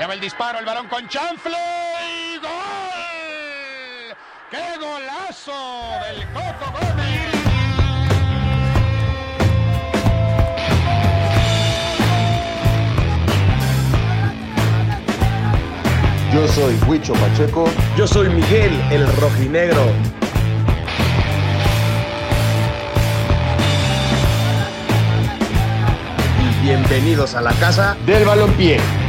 Allá va el disparo, el balón con chanfle y gol. ¡Qué golazo del Coco Gómez! Yo soy Huicho Pacheco. Yo soy Miguel, el rojinegro. Y bienvenidos a la casa Del balompié.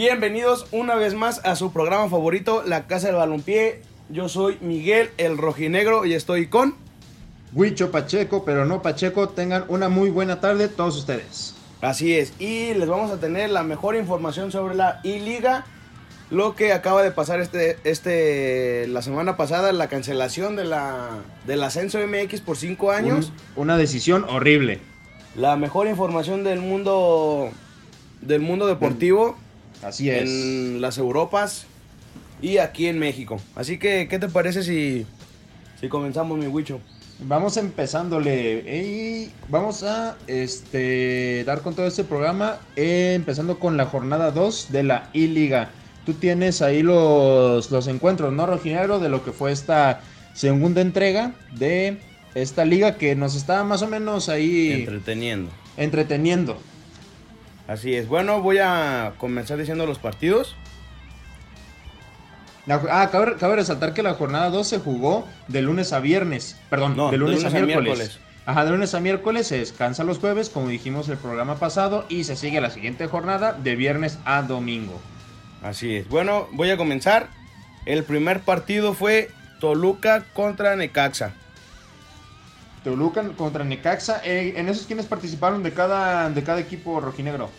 Bienvenidos una vez más a su programa favorito, La Casa del Balompié. Yo soy Miguel, el rojinegro, y estoy con... Huicho Pacheco, pero no Pacheco, tengan una muy buena tarde todos ustedes. Así es, y les vamos a tener la mejor información sobre la I-Liga, lo que acaba de pasar este, este, la semana pasada, la cancelación de la, del ascenso MX por cinco años. Un- una decisión horrible. La mejor información del mundo, del mundo deportivo Así es. en las Europas y aquí en México. Así que, ¿qué te parece si, si comenzamos, mi Huicho? Vamos empezándole y vamos a este, dar con todo este programa, eh, empezando con la jornada 2 de la I-Liga. Tú tienes ahí los, los encuentros, ¿no, Rojinegro? De lo que fue esta segunda entrega de esta liga que nos estaba más o menos ahí Entreteniendo. entreteniendo. Así es. Bueno, voy a comenzar diciendo los partidos. La- ah, cabe, cabe resaltar que la jornada 2 se jugó de lunes a viernes. Perdón, No, de lunes, de a, lunes a miércoles. miércoles. Ajá, de lunes a miércoles se descansa los jueves, como dijimos el programa pasado, y se sigue la siguiente jornada de viernes a domingo. Así es. Bueno, voy a comenzar. El primer partido fue Toluca contra Necaxa. Toluca contra Necaxa. eh, en esos quienes participaron de cada, de cada equipo rojinegro.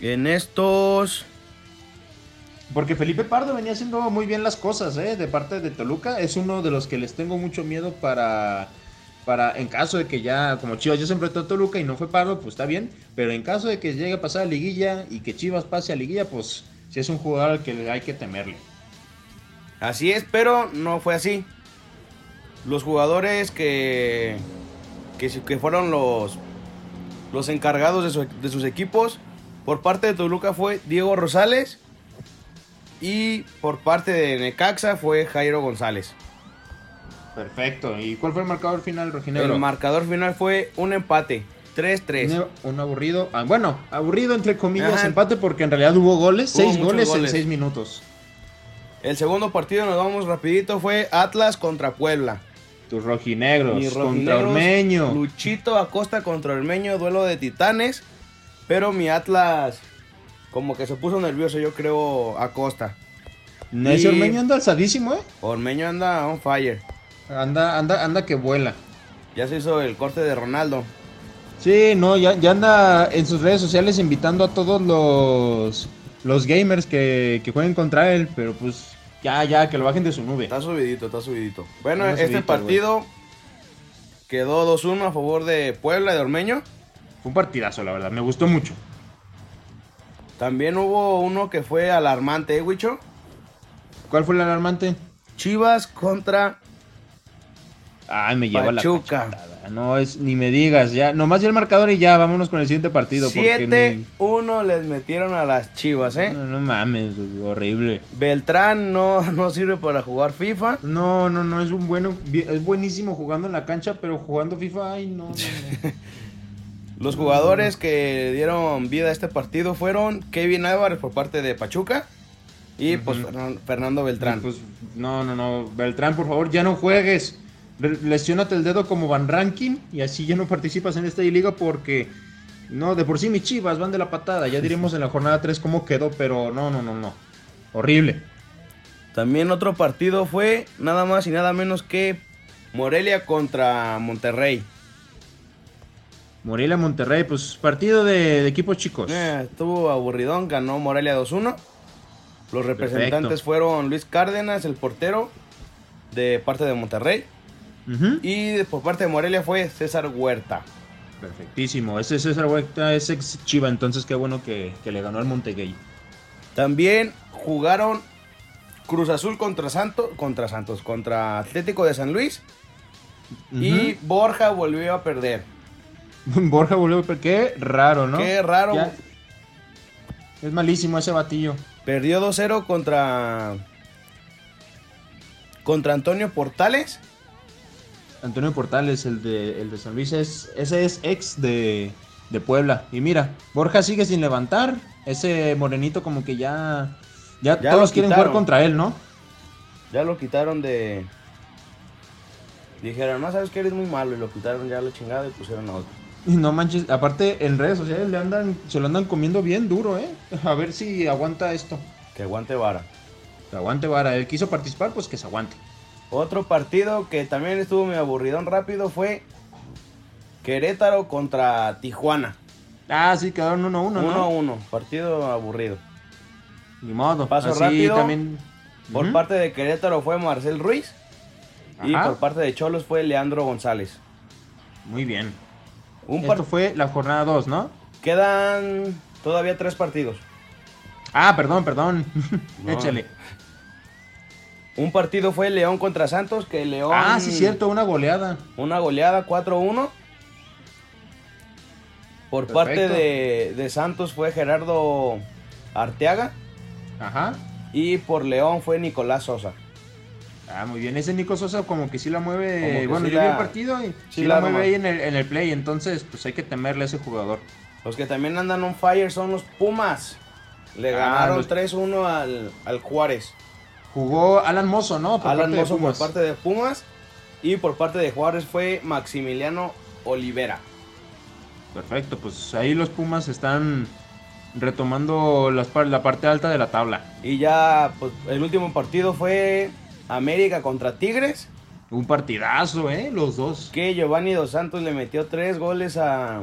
En estos... Porque Felipe Pardo venía haciendo muy bien las cosas, ¿eh? De parte de Toluca. Es uno de los que les tengo mucho miedo para. Para, en caso de que ya, como Chivas ya se enfrentó a Toluca y no fue Pardo, pues está bien. Pero en caso de que llegue a pasar a Liguilla y que Chivas pase a Liguilla, pues si es un jugador al que hay que temerle. Así es, pero no fue así. Los jugadores que, que, fueron los, los encargados de, su- de sus equipos, por parte de Toluca fue Diego Rosales y por parte de Necaxa fue Jairo González. Perfecto. ¿Y cuál fue el marcador final, Rojinegro? El marcador final fue un empate, 3-3. Un, un aburrido. ah, bueno, aburrido entre comillas, Ajá. empate porque en realidad hubo goles. Hubo seis goles, goles. en seis minutos. El segundo partido, nos vamos rapidito, fue Atlas contra Puebla. Tus rojinegros Mis contra Ormeño. Luchito Acosta contra Ormeño, duelo de titanes. Pero mi Atlas, como que se puso nervioso, yo creo, Acosta. Ese Y- Ormeño anda alzadísimo, ¿eh? Ormeño anda on fire. Anda, anda, anda que vuela. Ya se hizo el corte de Ronaldo. Sí, no, ya, ya anda en sus redes sociales invitando a todos los, los gamers que, que jueguen contra él, pero pues ya, ya, que lo bajen de su nube. Está subidito, está subidito. Bueno, este subidito, partido quedó 2-1 a favor de Puebla, de Ormeño. Fue un partidazo, la verdad, me gustó mucho. También hubo uno que fue alarmante, ¿eh, Wicho? ¿Cuál fue el alarmante? Chivas contra Ay, me lleva Pachuca. la cachetada. No, es, ni me digas, ya, nomás ya el marcador y ya, vámonos con el siguiente partido. porque 7-1 les metieron a las Chivas, ¿eh? No, no mames, horrible. Beltrán no, no sirve para jugar FIFA. No, no, no, es un bueno, es buenísimo jugando en la cancha, pero jugando FIFA, ay, no, no, no. Los jugadores que dieron vida a este partido fueron Kevin Álvarez por parte de Pachuca y pues Fernando Beltrán. Pues, no, no, no. Beltrán, por favor, ya no juegues. Lesiónate el dedo como Van Ranking y así ya no participas en esta liga porque. No, de por sí mis chivas van de la patada. Ya diremos en la jornada 3 cómo quedó, pero no, no, no, no. Horrible. También otro partido fue nada más y nada menos que Morelia contra Monterrey. Morelia Monterrey, pues partido de, de equipos chicos. Eh, estuvo aburridón, ganó Morelia 2-1. Los representantes Perfecto. fueron Luis Cárdenas, el portero de parte de Monterrey. Y por parte de Morelia fue César Huerta. Perfectísimo. Ese, ese es el vuelta, es ex Chiva, entonces qué bueno que, que le ganó al Montegay. También jugaron Cruz Azul contra Santos, contra Santos, contra Atlético de San Luis. Y Borja volvió a perder. Borja volvió, pero qué raro, ¿no? Qué raro. Ya- Es malísimo ese batillo. Perdió 2-0 contra. Contra Antonio Portales. Antonio Portales, el de, el de San Luis, es, ese es ex de, de Puebla. Y mira, Borja sigue sin levantar. Ese morenito como que ya... Ya, Ya todos quieren jugar contra él, ¿no? Ya lo quitaron de. Dijeron, no sabes que eres muy malo. Y lo quitaron ya a la chingada y pusieron a otro. Y no manches, aparte en redes sociales le andan, se lo andan comiendo bien duro, ¿eh? A ver si aguanta esto. Que aguante vara. Que aguante vara. Él quiso participar, pues que se aguante. Otro partido que también estuvo muy aburridón rápido fue Querétaro contra Tijuana. Ah, sí, quedaron 1-1, ¿no? 1-1. Partido aburrido. Ni modo. Paso Así rápido. también. Por parte de Querétaro fue Marcel Ruiz. Y por parte de Cholos fue Leandro González. Muy bien. Un Esto fue la jornada 2, ¿no? Quedan todavía tres partidos. Ah, perdón, perdón. No. Échale. Un partido fue León contra Santos, que León... Ah, sí, cierto, una goleada. Una goleada 4-1. Por parte de, de Santos fue Gerardo Arteaga. Ajá. Y por León fue Nicolás Sosa. Ah, muy bien. Ese Nico Sosa como que sí la mueve. Bueno, sí yo la- vi el partido y sí, sí la, la mueve ahí en el, en el play. Entonces, pues hay que temerle a ese jugador. Los que también andan on fire son los Pumas. Le Ah, ganaron los- 3-1 al, al Juárez. Jugó Alan Mozo, ¿no? Por Alan parte de Mozo por parte de Pumas. Y por parte de Juárez fue Maximiliano Olivera. Perfecto, pues ahí los Pumas están retomando las la parte alta de la tabla. Y ya pues, el último partido fue América contra Tigres. Un partidazo, ¿eh? Los dos. Que Giovanni Dos Santos le metió tres goles a,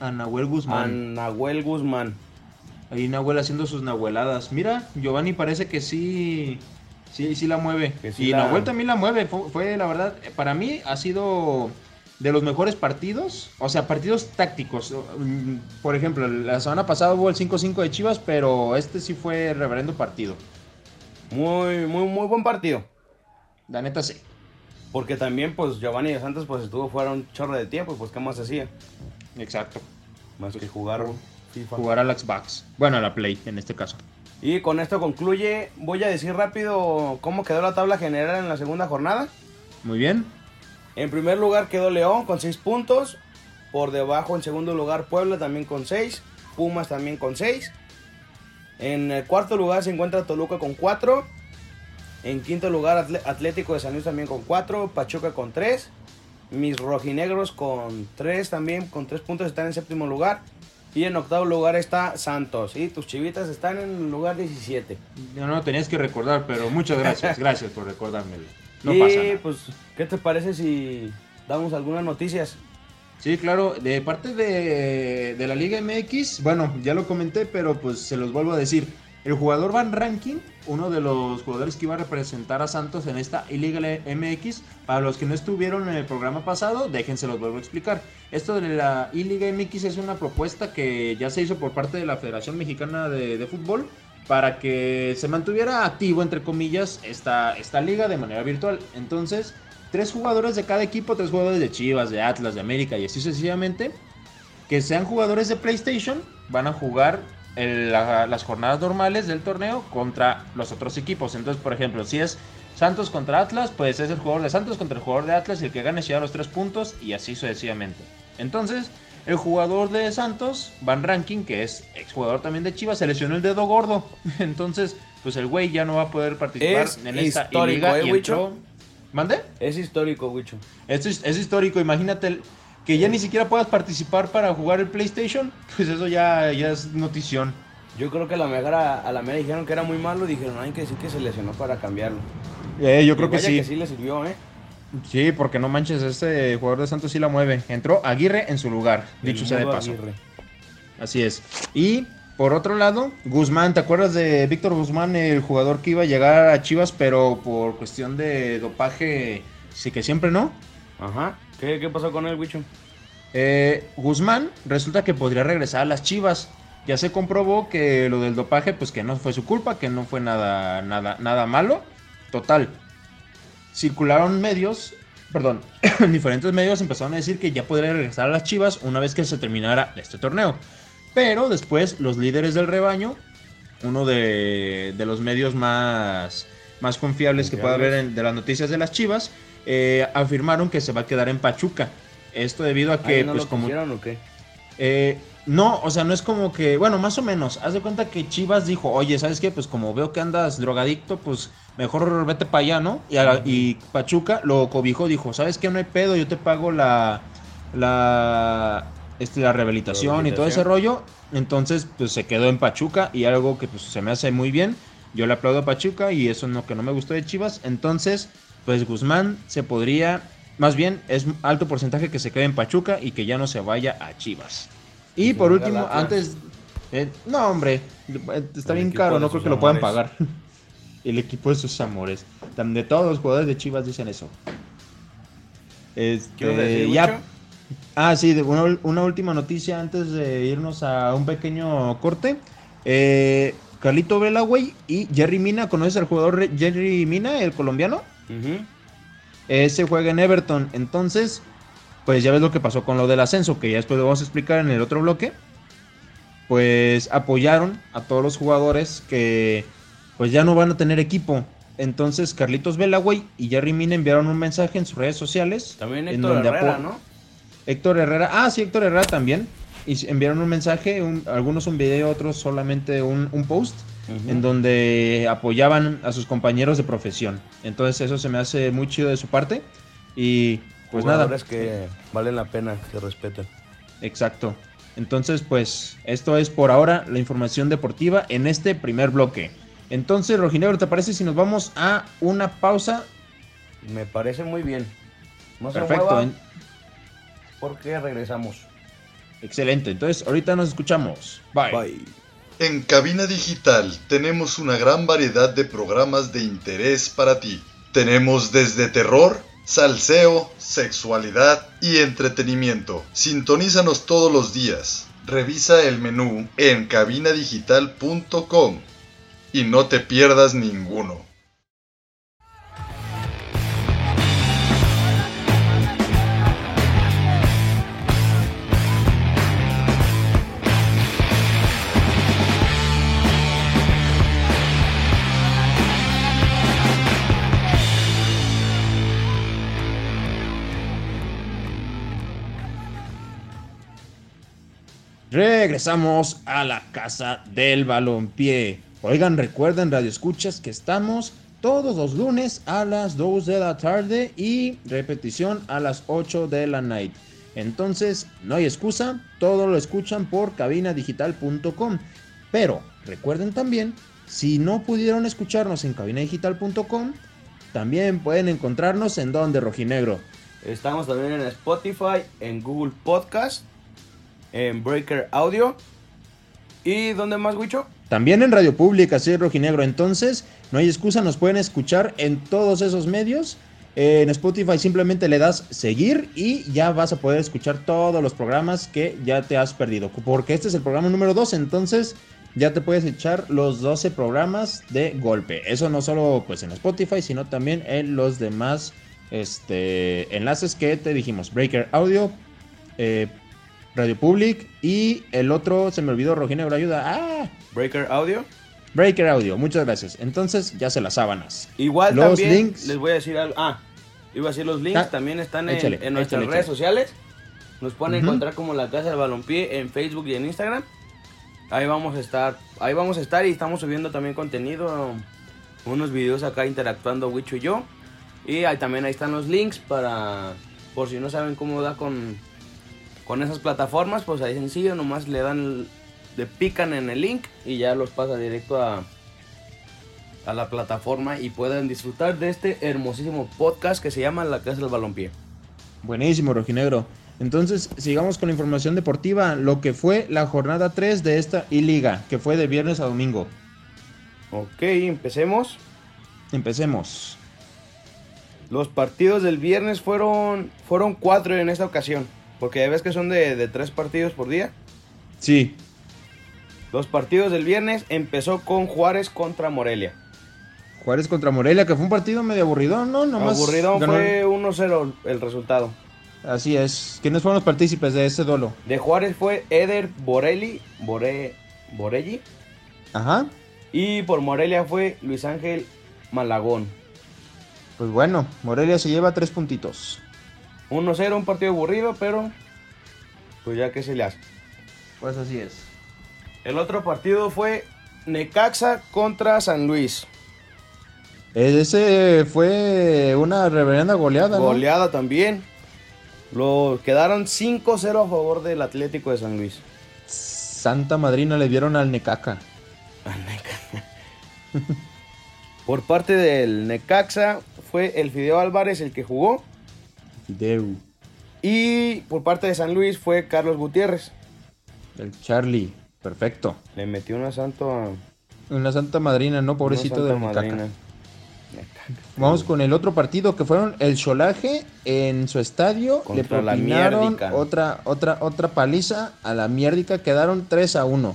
A Nahuel a Guzmán. Nahuel Guzmán. Ahí Nahuel haciendo sus nahueladas. Mira, Giovanni parece que sí, sí, sí la mueve. Sí y la- Nahuel también la mueve. Fue, fue, la verdad, para mí ha sido de los mejores partidos. O sea, partidos tácticos. Por ejemplo, la semana pasada hubo el 5-5 de Chivas, pero este sí fue reverendo partido. Muy, muy, muy buen partido. La neta sí. Porque también pues Giovanni Dos Santos pues estuvo fuera un chorro de tiempo. Pues qué más hacía. Exacto. Más que jugar FIFA. Jugar a la Xbox. Bueno, a la Play en este caso. Y con esto concluye. Voy a decir rápido cómo quedó la tabla general en la segunda jornada. Muy bien. En primer lugar quedó León con 6 puntos. Por debajo en segundo lugar Puebla también con 6. Pumas también con 6. En el cuarto lugar se encuentra Toluca con 4. En quinto lugar Atlético de San Luis también con 4. Pachuca con 3. Mis rojinegros con 3 también. Con 3 puntos están en séptimo lugar. Y en octavo lugar está Santos. Y tus chivitas están en el lugar 17. No, no tenías que recordar, pero muchas gracias. Gracias por recordármelo. No y pasa nada. pues, ¿qué te parece si damos algunas noticias? Sí, claro, de parte de, de la Liga MX, bueno, ya lo comenté, pero pues se los vuelvo a decir. El jugador Van Ranking, uno de los jugadores que iba a representar a Santos en esta Liga MX, para los que no estuvieron en el programa pasado, déjense los vuelvo a explicar. Esto de la I-Liga MX es una propuesta que ya se hizo por parte de la Federación Mexicana de, de Fútbol para que se mantuviera activo, entre comillas, esta, esta liga de manera virtual. Entonces, tres jugadores de cada equipo, tres jugadores de Chivas, de Atlas, de América y así sucesivamente, que sean jugadores de PlayStation, van a jugar el- la- las jornadas normales del torneo contra los otros equipos. Entonces, por ejemplo, si es Santos contra Atlas, pues es el jugador de Santos contra el jugador de Atlas y el que gane se lleva los tres puntos y así sucesivamente. Entonces, el jugador de Santos, Van Ranking, que es exjugador también de Chivas, se lesionó el dedo gordo. Entonces, pues el güey ya no va a poder participar Es en esta liga ¿eh, y entró- ¿Mande? Es histórico, Wicho. Es, es histórico, imagínate el- que ya ni siquiera puedas participar para jugar el PlayStation, pues eso ya, ya es notición. Yo creo que a la mejor a, la mera dijeron que era muy malo y dijeron, hay que decir que se lesionó para cambiarlo. Eh, yo Y vaya que sí le sirvió, ¿eh? Sí, porque no manches, este jugador de Santos sí la mueve. Entró Aguirre en su lugar, El dicho sea de paso. Aguirre. Así es. Y por otro lado, Guzmán, ¿te acuerdas de Víctor Guzmán, el jugador que iba a llegar a Chivas, pero por cuestión de dopaje, sí que siempre no? Ajá. ¿Qué, qué pasó con él, Wicho? Eh, Guzmán resulta que podría regresar a las Chivas. Ya se comprobó que lo del dopaje, pues que no fue su culpa, que no fue nada, nada, nada malo. Total. Circularon medios, perdón, diferentes medios empezaron a decir que ya podría regresar a las Chivas una vez que se terminara este torneo. Pero después los líderes del rebaño, uno de, de los medios más, más confiables que pueda haber en- de las noticias de las Chivas, eh, afirmaron que se va a quedar en Pachuca. Esto debido a que, ¿Ahí no pues lo como... o qué? Eh, no, o sea, no es como que, bueno, más o menos. Haz de cuenta que Chivas dijo, oye, ¿sabes qué? Pues como veo que andas drogadicto, pues mejor vete para allá, ¿no? Y, a- y Pachuca lo cobijó, dijo, ¿sabes qué? No hay pedo, yo te pago la, la, este, la rehabilitación, y todo ese rollo. Entonces, pues se quedó en Pachuca y algo que pues se me hace muy bien. Yo le aplaudo a Pachuca y eso no que no me gustó de Chivas. Entonces, pues Guzmán se podría, más bien es alto porcentaje que se quede en Pachuca y que ya no se vaya a Chivas. Y por último, antes, eh, no hombre, está El bien caro, no creo que lo puedan pagar. El equipo de sus amores. De todos los jugadores de Chivas dicen eso. Este, ¿Qué ibas a decir, ya? Ah, sí, de una, una última noticia antes de irnos a un pequeño corte. Eh, Carlito Vela, güey, y Jerry Mina, ¿conoces al jugador Jerry Mina, el colombiano? Ese juega en Everton. Entonces, pues ya ves lo que pasó con lo del ascenso, que ya después lo vamos a explicar en el otro bloque. Pues apoyaron a todos los jugadores que pues ya no van a tener equipo. Entonces, Carlitos Vela, güey, y Jerry Mina enviaron un mensaje en sus redes sociales. También en Héctor donde Herrera, ¿no? Héctor Herrera, ah, sí, Héctor Herrera también. Y enviaron un mensaje, un- algunos un video, otros solamente un, un post, En donde apoyaban a sus compañeros de profesión. Entonces eso se me hace muy chido de su parte. Y pues nada, Jugadores que valen la pena que se respeten. exacto. Entonces pues esto es por ahora la información deportiva en este primer bloque. Entonces, Rojinegro, ¿te parece si nos vamos a una pausa? Me parece muy bien. No se Perfecto, en- porque regresamos. excelente. Entonces, ahorita nos escuchamos. Bye. Bye. En Cabina Digital tenemos una gran variedad de programas de interés para ti. Tenemos desde terror, salseo, sexualidad y entretenimiento. Sintonízanos todos los días. Revisa el menú en cabinadigital.com y no te pierdas ninguno. Regresamos a la casa del balompié. Oigan, recuerden, Radio Escuchas, que estamos todos los lunes a las 2 de la tarde y repetición a las 8 de la night. Entonces, no hay excusa, todo lo escuchan por cabinadigital.com. Pero recuerden también, si no pudieron escucharnos en cabinadigital.com, también pueden encontrarnos en donde Rojinegro. Estamos también en Spotify, en Google Podcast, en Breaker Audio. ¿Y dónde más, Wicho? También en Radio Pública, sí, Rojinegro. Entonces, no hay excusa, nos pueden escuchar en todos esos medios. Eh, en Spotify simplemente le das seguir y ya vas a poder escuchar todos los programas que ya te has perdido. Porque este es el programa número 2, entonces ya te puedes echar los 12 programas de golpe. Eso no solo pues en Spotify, sino también en los demás este, enlaces que te dijimos. Breaker Audio, eh, Radio Public y el otro, se me olvidó, Rojinegro, ayuda. ¡Ah! Breaker Audio. Breaker Audio, muchas gracias. Entonces, ya se las sábanas. Igual Los también links. les voy a decir algo. Ah, iba a decir los links. Ah, también están en, échale, en nuestras échale, redes échale. sociales. Nos pueden encontrar como la Casa del Balompié en Facebook y en Instagram. Ahí vamos a estar. Ahí vamos a estar y estamos subiendo también contenido. Unos videos acá interactuando Wicho y yo. Y ahí también ahí están los links para. Por si no saben cómo da con. Con esas plataformas, pues ahí sencillo, nomás le dan. Le pican en el link y ya los pasa directo a, a la plataforma y puedan disfrutar de este hermosísimo podcast que se llama La Casa del Balompié. Buenísimo, Rojinegro. Entonces, sigamos con la información deportiva. Lo que fue la jornada 3 de esta I-Liga, que fue de viernes a domingo. Ok, empecemos. Empecemos. Los partidos del viernes fueron, fueron cuatro en esta ocasión. Porque ves que son de, de tres partidos por día. Sí. Los partidos del viernes empezó con Juárez contra Morelia. Juárez contra Morelia, que fue un partido medio aburrido, ¿no? Nomás Aburrido ganó- fue 1-0 el resultado. Así es. ¿Quiénes fueron los partícipes de ese duelo? De Juárez fue Eder Borelli, Bore, Borelli. Ajá. Y por Morelia fue Luis Ángel Malagón. Pues bueno, Morelia se lleva tres puntitos. 1-0, un partido aburrido, pero pues ya que se le hace. Pues así es. El otro partido fue Necaxa contra San Luis. Ese fue una reverenda goleada, ¿no? Goleada también. Lo quedaron 5-0 a favor del Atlético de San Luis. Santa Madrina le dieron al Necaca. Por parte del Necaxa fue el Fideo Álvarez el que jugó. Fideu, Y por parte de San Luis fue Carlos Gutiérrez. el Charlie. Perfecto. Le metió una santo a. Una Santa Madrina, ¿no? Pobrecito Santa Necaxa. Vamos con el otro partido que fueron el Cholaje en su estadio. Contra le propinaron otra, otra, otra paliza a la mierdica. Quedaron 3 a 1.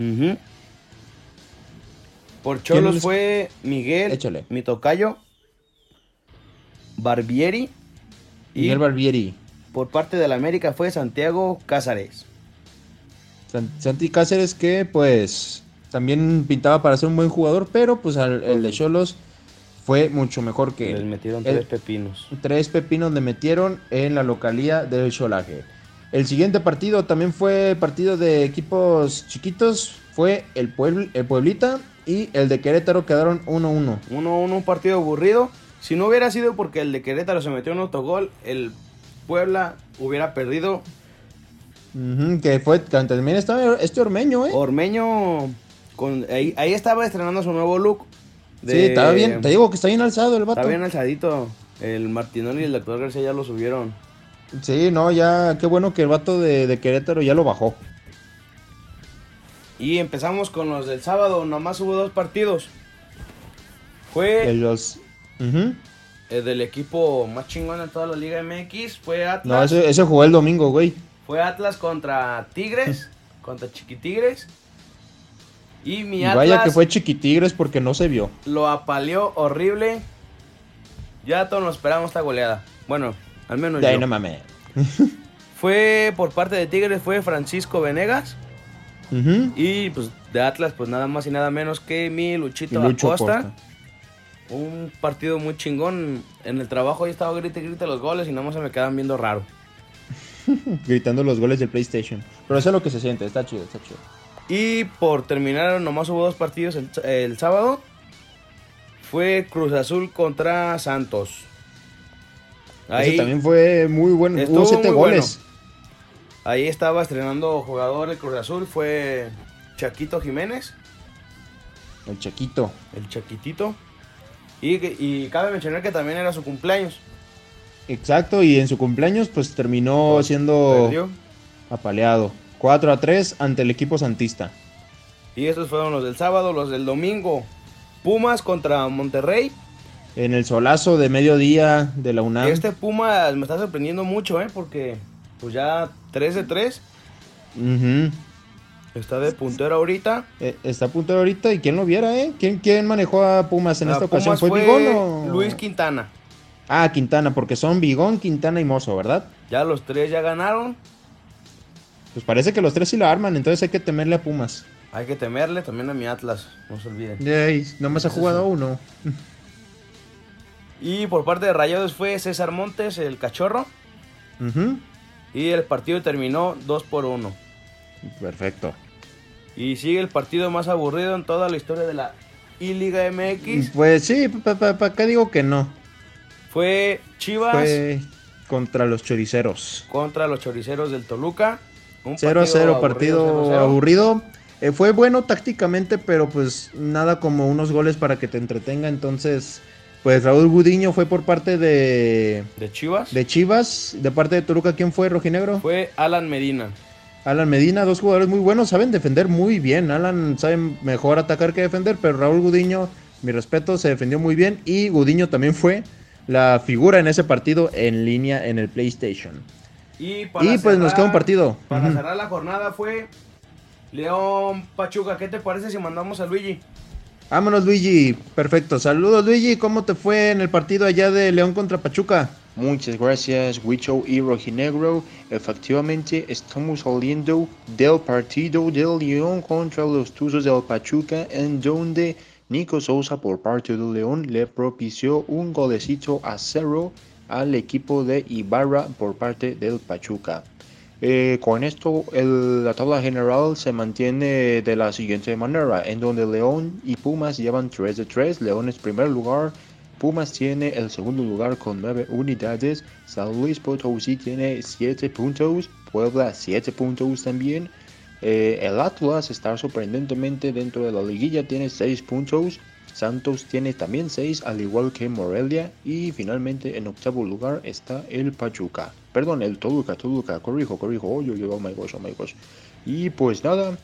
Ujú. Por Cholos ¿Quién- fue Miguel, Échale. mi tocayo, Barbieri. Y Miguel Barbieri. por parte del América fue Santiago Cázares. San- Santi Cáceres que pues también pintaba para ser un buen jugador, pero pues al- el de Cholos fue mucho mejor que Les él. metieron El- tres pepinos. Tres pepinos le metieron en la localía del Cholaje. El siguiente partido también fue partido de equipos chiquitos. Fue el, Puebl- el Pueblita y el de Querétaro quedaron 1-1. 1-1, un partido aburrido. Si no hubiera sido porque el de Querétaro se metió en autogol, el Puebla hubiera perdido. Que fue, también estaba este Ormeño, ¿eh? Ormeño, con, ahí, ahí estaba estrenando su nuevo look. Sí, de- estaba bien. Te digo que está bien alzado el vato. Está bien alzadito. El Martinoli y el doctor García ya lo subieron. Sí, no, ya, qué bueno que el vato de, de Querétaro ya lo bajó. Y empezamos con los del sábado. Nomás hubo dos partidos. Fue El los... El del equipo más chingón en toda la Liga MX. Fue No, Atlas. ese, ese jugó el domingo, güey. Fue Atlas contra Tigres. contra Chiquitigres. Y mi Y Atlas vaya que fue chiquitigres porque no se vio. lo apaleó horrible. Ya todos nos esperamos esta goleada. Bueno, al menos De ahí yo. no mames. Fue por parte de Tigres, fue Francisco Venegas. Y pues de Atlas, pues nada más y nada menos que mi Luchito Acosta. Acosta. Un partido muy chingón. En el trabajo yo estaba grite y grite los goles y nada más se me quedan viendo raro. Gritando los goles del PlayStation. Pero eso es lo que se siente, está chido, está chido. Y por terminar, nomás hubo dos partidos el, el sábado. Fue Cruz Azul contra Santos. Ese también fue muy bueno. Hubo siete goles. Ahí estaba estrenando jugador el Cruz Azul. Fue Chaquito Jiménez, El Chequito. el Chaquitito. Y, y cabe mencionar que también era su cumpleaños. Exacto, y en su cumpleaños pues terminó Pues, siendo Perdió. apaleado. 4 a 3 ante el equipo santista. Y estos fueron los del sábado, los del domingo. Pumas contra Monterrey. En el solazo de mediodía de la UNAM. Este Pumas me está sorprendiendo mucho, ¿eh? Porque pues ya 3 de 3. Ujú. Está de puntero ahorita. Eh, está de ahorita y quién lo viera, ¿eh? ¿Quién, quién manejó a Pumas en A esta ocasión? ¿Fue, Bigón o...? Luis Quintana. Ah, Quintana, porque son Bigón, Quintana y Mozo, ¿verdad? Ya los tres ya ganaron. Pues parece que los tres sí la arman, entonces hay que temerle a Pumas. Hay que temerle también a mi Atlas, no se olviden. Nomás ha jugado uno. Y por parte de Rayados fue César Montes, el cachorro. Y el partido terminó 2 por 1. Perfecto. Y sigue el partido más aburrido en toda la historia de la I-Liga MX. Pues sí, ¿para qué digo que no? Fue Chivas Fue contra los choriceros. contra los choriceros del Toluca. Un 0 a 0, aburrido, partido 0-0. aburrido. Eh, fue bueno tácticamente, pero pues nada como unos goles para que te entretenga. Entonces, pues Raúl Gudiño fue por parte de, De Chivas. de Chivas. De parte de Toluca, ¿quién fue, Rojinegro? Fue Alan Medina. Alan Medina, dos jugadores muy buenos, saben defender muy bien. Alan sabe mejor atacar que defender, pero Raúl Gudiño, mi respeto, se defendió muy bien. Y Gudiño también fue la figura en ese partido en línea en el PlayStation. Y, para Y pues nos queda un partido. Para cerrar la jornada fue León Pachuca. ¿Qué te parece si mandamos a Luigi? Vámonos, Luigi. Perfecto. Saludos, Luigi. ¿Cómo te fue en el partido allá de León contra Pachuca? Muchas gracias, Huicho y Rojinegro. Efectivamente, estamos saliendo del partido del León contra los Tuzos del Pachuca, en donde Nico Sousa, por parte del León, le propició un golecito a cero al equipo de Ibarra por parte del Pachuca. Eh, con esto, el- la tabla general se mantiene de la siguiente manera, en donde León y Pumas llevan 3 de 3. León es primer lugar, Pumas tiene el segundo lugar con 9 unidades, San Luis Potosí tiene 7 puntos, Puebla 7 puntos también. Eh, el Atlas está sorprendentemente dentro de la liguilla, tiene 6 puntos. Santos tiene también 6, al igual que Morelia. Y finalmente en octavo lugar está el Pachuca. Perdón, el Toluca, Toluca, corrijo, corrijo. Oh, yo, yo, oh my gosh, oh my gosh. Y pues nada,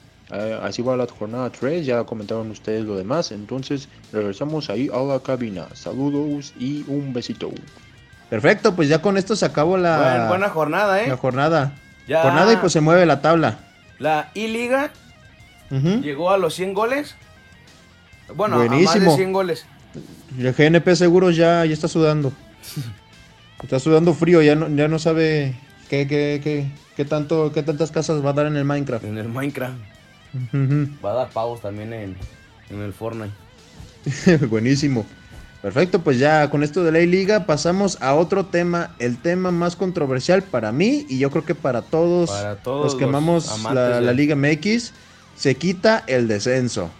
así va la jornada 3. Ya comentaron ustedes lo demás. Entonces regresamos ahí a la cabina. Saludos y un besito. Perfecto, pues ya con esto se acabó la, Buen- buena jornada, ¿eh? la jornada. Ya. Jornada y pues se mueve la tabla. La I-Liga llegó a los 100 goles. Bueno, a más de Buenísimo. 100 goles. El GNP Seguros ya, ya está sudando. Está sudando frío, ya no, ya no sabe qué, qué, qué, qué tanto, qué tantas casas va a dar en el Minecraft. En el Minecraft. Va a dar pavos también en, en el Fortnite. Buenísimo. Perfecto, pues ya con esto de la liga pasamos a otro tema, el tema más controversial para mí y yo creo que para todos, Para todos los que amamos la, Liga MX, se quita el descenso.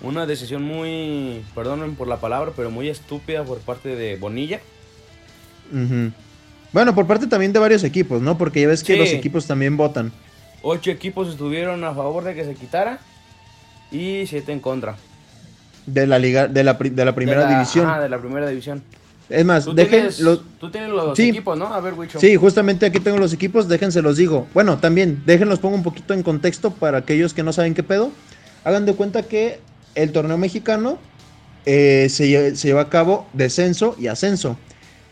Una decisión muy, perdonen por la palabra, pero muy estúpida por parte de Bonilla. Bueno, por parte también de varios equipos, ¿no? Porque ya ves que Sí. los equipos también votan. Ocho equipos estuvieron a favor de que se quitara y siete en contra. De la liga, de la, pri- de la primera De la- división. ajá, de la primera división. Es más, Tú, dejen tienes, los. tú tienes los Sí. equipos, ¿no? A ver, Wicho. Sí, justamente aquí tengo los equipos, déjense los digo. Bueno, también, déjenlos pongo un poquito en contexto para aquellos que no saben qué pedo. Hagan de cuenta que el torneo mexicano eh, se, se lleva a cabo descenso y ascenso.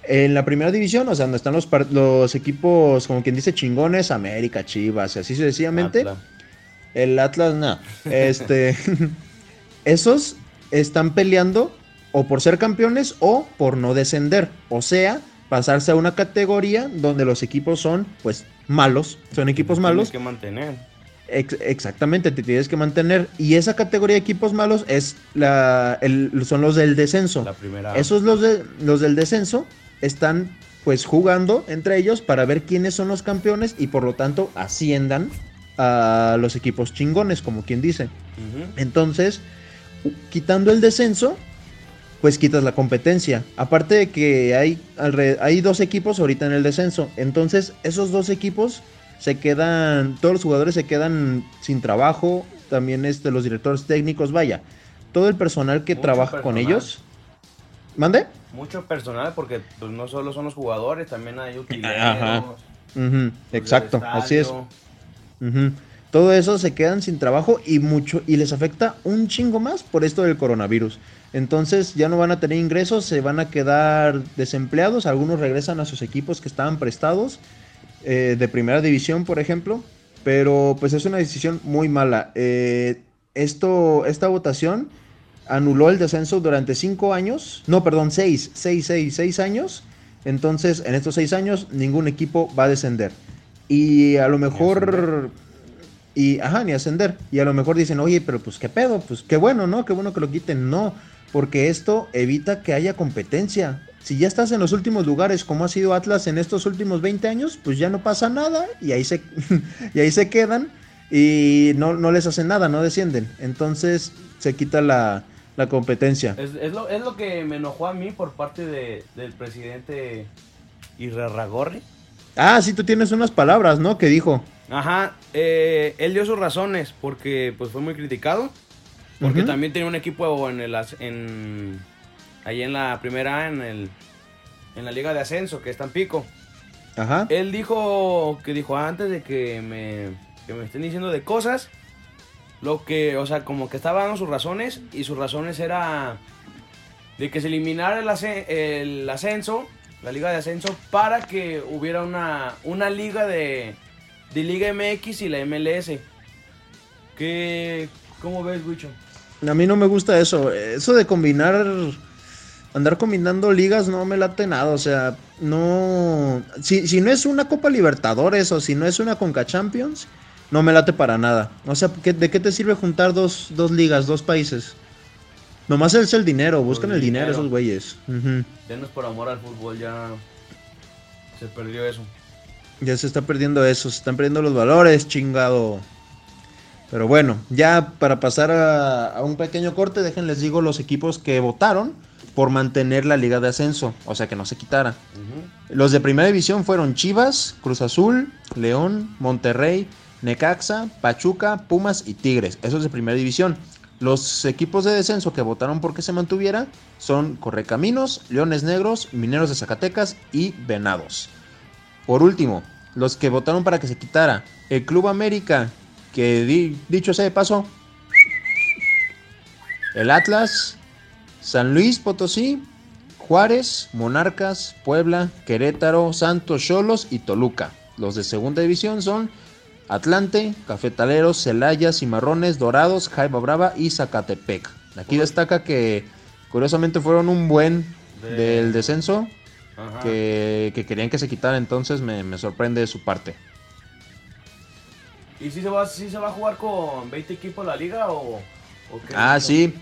En la primera división, o sea, donde están los, los equipos, como quien dice, chingones, América, Chivas, y así sucesivamente. Atlas. El Atlas, no. Este, esos están peleando o por ser campeones o por no descender. O sea, pasarse a una categoría donde los equipos son, pues, malos. Son equipos Tienes malos. que mantener. Ex- exactamente, te tienes que mantener. Y esa categoría de equipos malos es la, el- son los del descenso. La primera. Esos los, de, los del descenso están pues jugando entre ellos para ver quiénes son los campeones y por lo tanto asciendan a los equipos chingones, como quien dice. Entonces, quitando el descenso, pues quitas la competencia. Aparte de que hay, hay dos equipos ahorita en el descenso. Entonces, esos dos equipos se quedan, todos los jugadores se quedan sin trabajo. También este, los directores técnicos, vaya. Todo el personal que Mucho trabaja con ellos. ¿Mande? Mucho personal porque pues, no solo son los jugadores, también hay utileros. Ajá. del exacto, así es. Todo eso se quedan sin trabajo y mucho y les afecta un chingo más por esto del coronavirus. Entonces ya no van a tener ingresos, se van a quedar desempleados, algunos regresan a sus equipos que estaban prestados eh, de primera división, por ejemplo, pero pues es una decisión muy mala. Eh, esto, esta votación anuló el descenso durante cinco años, no, perdón, seis, seis, seis, seis años. Entonces, en estos seis años, ningún equipo va a descender. Y a lo mejor. Y, ajá, ni ascender. Y a lo mejor dicen, oye, pero pues qué pedo, pues qué bueno, ¿no? Qué bueno que lo quiten. No, porque esto evita que haya competencia. Si ya estás en los últimos lugares, como ha sido Atlas en estos últimos 20 años, pues ya no pasa nada y ahí se, y ahí se quedan y no, no les hacen nada, no descienden. Entonces se quita la, la competencia. Es, es lo, es lo que me enojó a mí por parte de, del presidente Irrarragorri. Ah, sí, tú tienes unas palabras, ¿no? Que dijo. Ajá, eh, él dio sus razones porque pues fue muy criticado. Porque también tenía un equipo en el en ahí en la primera en el en la liga de ascenso que es Tampico. Ajá. Él dijo que dijo antes de que me que me estén diciendo de cosas lo que, o sea, como que estaba dando sus razones y sus razones era de que se eliminara el, asce- el ascenso la liga de ascenso, para que hubiera una, una liga de, de Liga MX y la MLS. ¿Qué, ¿Cómo ves, Wicho? A mí no me gusta eso. Eso de combinar. Andar combinando ligas no me late nada. O sea, no. Si, si no es una Copa Libertadores o si no es una Conca Champions, no me late para nada. O sea, ¿qué- ¿de qué te sirve juntar dos, dos ligas, dos países? Nomás es el dinero, buscan el el dinero, dinero. esos güeyes. Ujú. Ya no es por amor al fútbol, ya se perdió eso. Ya se está perdiendo eso, se están perdiendo los valores, chingado. Pero bueno, ya para pasar a, a un pequeño corte, déjenles digo los equipos que votaron por mantener la liga de ascenso, o sea que no se quitara. Los de primera división fueron Chivas, Cruz Azul, León, Monterrey, Necaxa, Pachuca, Pumas y Tigres. Esos de primera división. Los equipos de descenso que votaron por que se mantuviera son Correcaminos, Leones Negros, Mineros de Zacatecas y Venados. Por último, los que votaron para que se quitara el Club América, que di- dicho sea de paso, el Atlas, San Luis Potosí, Juárez, Monarcas, Puebla, Querétaro, Santos, Cholos y Toluca. Los de segunda división son Atlante, Cafetaleros, Celaya, Cimarrones, Dorados, Jaiba Brava y Zacatepec. Aquí destaca que curiosamente fueron un buen De- del descenso que, que querían que se quitara, entonces me, me sorprende de su parte. ¿Y si se, va, si se va a jugar con 20 equipos la liga o, o qué? Ah, sí.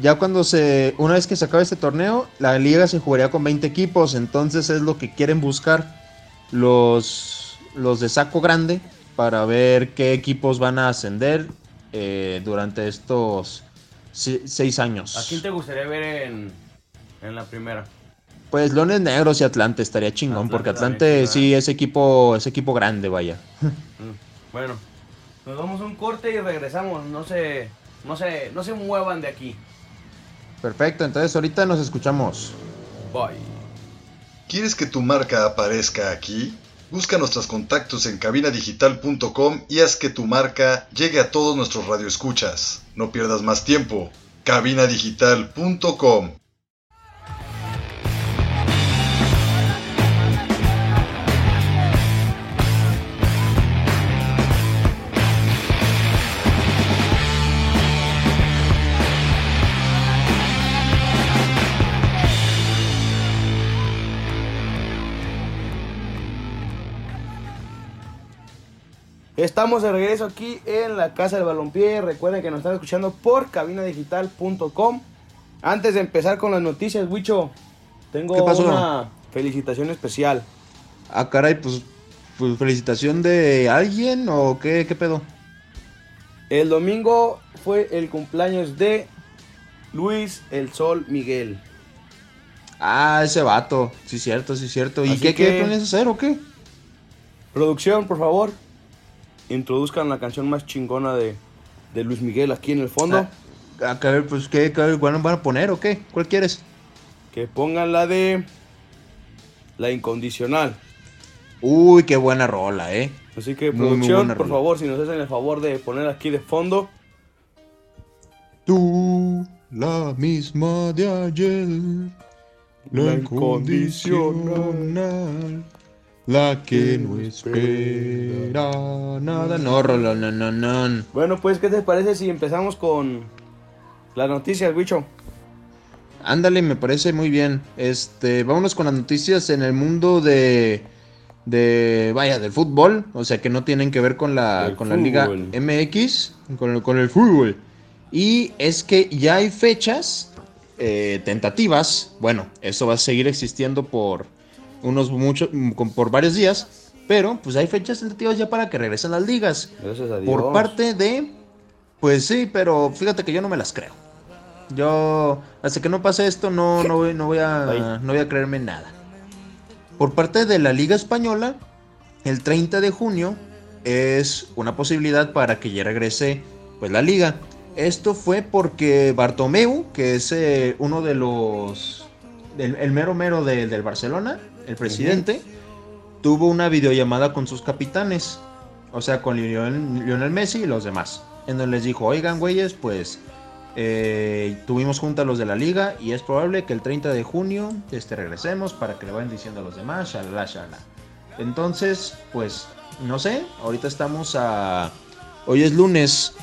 Ya cuando se. Una vez que se acabe este torneo, la liga se jugaría con 20 equipos. Entonces es lo que quieren buscar los, los de saco grande para ver qué equipos van a ascender eh, durante estos se- seis años. ¿A quién te gustaría ver en, en la primera? Pues Leones Negros y Atlante estaría chingón, Atlante porque Atlante sí, sí es equipo, es equipo grande, vaya. Mm, Bueno, nos damos un corte y regresamos. No se, no se, no se muevan de aquí. Perfecto, entonces ahorita nos escuchamos. Bye. ¿Quieres que tu marca aparezca aquí? Busca nuestros contactos en cabinadigital.com y haz que tu marca llegue a todos nuestros radioescuchas. No pierdas más tiempo. cabinadigital.com Estamos de regreso aquí en la Casa del Balompié. Recuerden que nos están escuchando por cabinadigital.com. Antes de empezar con las noticias, Wicho, tengo ¿Qué pasó? una felicitación especial. Ah, caray, pues, pues felicitación de alguien o qué, qué pedo. El domingo fue el cumpleaños de Luis El Sol Miguel. Ah, ese vato. Sí, cierto, sí, cierto. ¿Y Así qué, que- qué planeas hacer o qué? Producción, por favor, introduzcan la canción más chingona de, de Luis Miguel aquí en el fondo. Ah, a ver, pues, ¿qué, qué van a poner o qué? ¿Cuál quieres? Que pongan la de La Incondicional. Uy, qué buena rola, ¿eh? Así que, Muy, producción, por rola. favor, si nos hacen el favor de poner aquí de fondo. Tú, la misma de ayer, La la incondicional, la que no espera nada. No, rola, no, no, no. Bueno, pues, ¿qué te parece si empezamos con las noticias, bicho? Ándale, me parece muy bien. Este, vámonos con las noticias en el mundo de, de, vaya, del fútbol, o sea que no tienen que ver con la, con la Liga. MX, con el, con el fútbol. Y es que ya hay fechas eh, tentativas. Bueno, eso va a seguir existiendo por unos muchos, por varios días, pero pues hay fechas tentativas ya para que regresen las ligas. Gracias a Dios. Por parte de. Pues sí, pero fíjate que yo no me las creo. Yo, hasta que no pase esto, no, no, voy, no, voy a, no voy a creerme nada. Por parte de la Liga Española, el 30 de junio es una posibilidad para que ya regrese pues, la liga. Esto fue porque Bartomeu, que es eh, uno de los. del- el mero mero de- del Barcelona, el presidente, tuvo una videollamada con sus capitanes. O sea, con Lionel, Lionel Messi y los demás. En donde les dijo, oigan, güeyes, pues Eh, tuvimos junta los de la liga y es probable que el 30 de junio este, regresemos para que le vayan diciendo a los demás, shalala, shalala. Entonces, pues, no sé, ahorita estamos a... Hoy es lunes,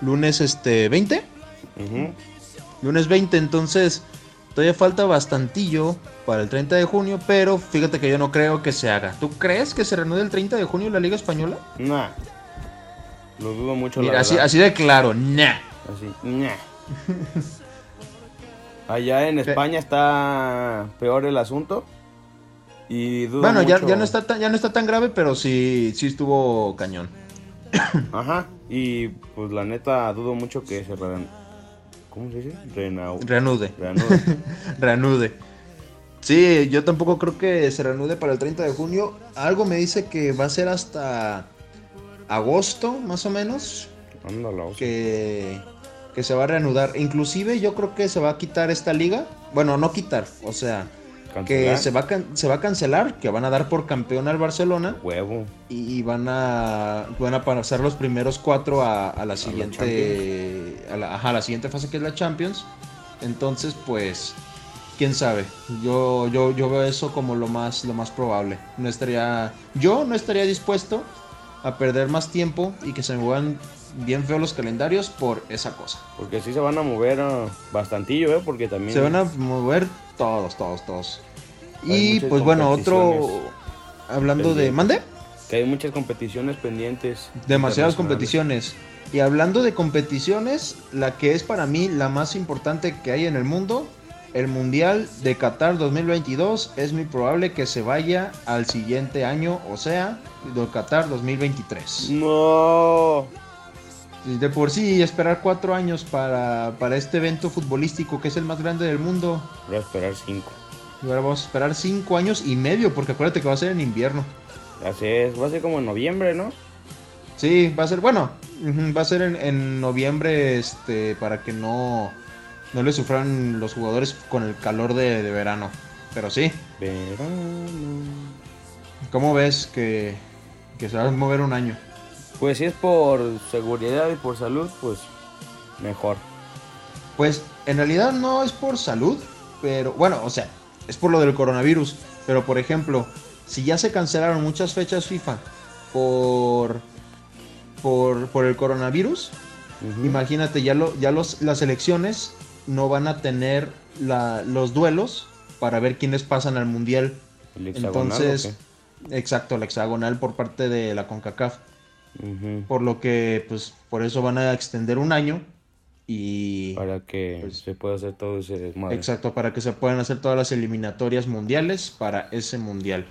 lunes este 20, Ujú. lunes 20, entonces todavía falta bastantillo para el 30 de junio, pero fíjate que yo no creo que se haga. ¿Tú crees que se reanude el 30 de junio la Liga Española? Nah. Lo dudo mucho, Mira, la así, así de claro, nah. Así, ña. Allá en España está peor el asunto. Y dudo Bueno, ya, mucho- ya no está tan, ya no está tan grave, pero sí, sí estuvo cañón. Ajá. Y pues la neta dudo mucho que se rean... ¿Cómo se dice? Renau... Reanude, Reanude. reanude. Sí, yo tampoco creo que se reanude para el 30 de junio. Algo me dice que va a ser hasta agosto, más o menos, Ándala, o sea. que, que se va a reanudar. Inclusive yo creo que se va a quitar esta liga. Bueno, no quitar, o sea, que se va, a can- se va a cancelar, que van a dar por campeón al Barcelona. Huevo. y van a van a pasar los primeros cuatro a, a la siguiente a la, ajá, a la siguiente fase que es la Champions entonces pues quién sabe yo yo yo veo eso como lo más lo más probable no estaría yo no estaría dispuesto a perder más tiempo y que se me muevan bien feos los calendarios por esa cosa Porque sí se van a mover ah, bastantillo, ¿eh? Porque también... se van a mover todos todos todos Hay y pues bueno otro hablando de mande Que hay muchas competiciones pendientes. Demasiadas competiciones. Y hablando de competiciones, la que es para mí la más importante que hay en el mundo, el Mundial de Qatar 2022, es muy probable que se vaya al siguiente año, o sea, de Qatar 2023. No. De por sí, esperar cuatro años para, para este evento futbolístico que es el más grande del mundo. Voy a esperar cinco. Y ahora vamos a esperar cinco años y medio, porque acuérdate que va a ser en invierno. Así es. Va a ser como en noviembre, ¿no? Sí, va a ser, bueno, va a ser en, en noviembre, este, para que no, no le sufran los jugadores con el calor de, de verano. Pero sí, Verano. ¿cómo ves que, que se va a mover un año? Pues si es por seguridad y por salud, pues mejor. Pues en realidad no es por salud, pero bueno, o sea, es por lo del coronavirus. Pero por ejemplo, si ya se cancelaron muchas fechas FIFA por, por, por el coronavirus. Imagínate, ya, lo, ya los, las elecciones no van a tener la- los duelos para ver quiénes pasan al mundial. El hexagonal, Entonces, ¿o exacto, la hexagonal por parte de la CONCACAF. Por lo que, pues, por eso van a extender un año. Y. Para que Pues- se pueda hacer todo ese desmadre. Exacto, para que se puedan hacer todas las eliminatorias mundiales para ese mundial.